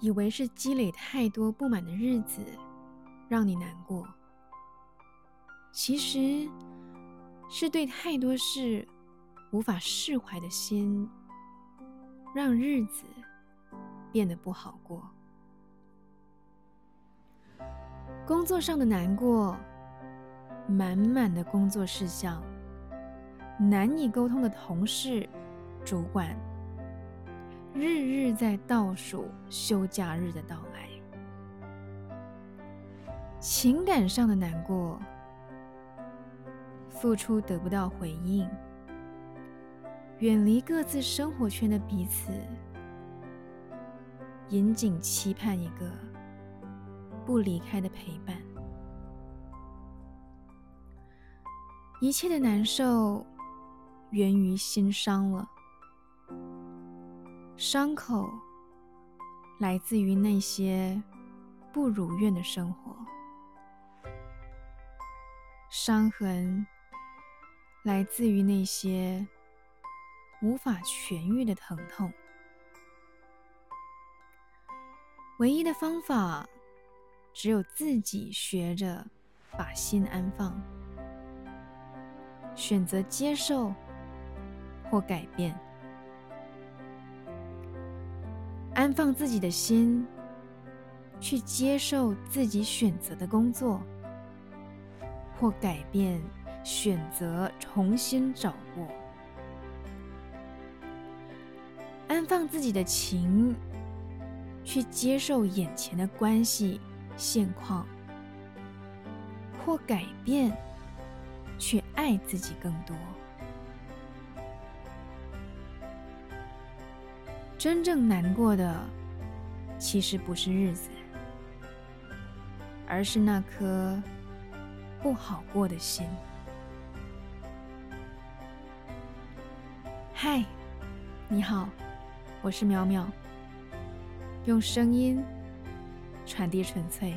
以为是积累太多不满的日子让你难过，其实是对太多事无法释怀的心，让日子变得不好过。工作上的难过，满满的工作事项，难以沟通的同事、主管。日日在倒数休假日的到来，情感上的难过，付出得不到回应，远离各自生活圈的彼此，引颈期盼一个不离开的陪伴，一切的难受源于心伤了。伤口来自于那些不如愿的生活，伤痕来自于那些无法痊愈的疼痛。唯一的方法，只有自己学着把心安放，选择接受或改变。安放自己的心，去接受自己选择的工作，或改变选择，重新找过。安放自己的情，去接受眼前的关系现况，或改变，去爱自己更多。真正难过的，其实不是日子，而是那颗不好过的心。嗨，你好，我是淼淼，用声音传递纯粹。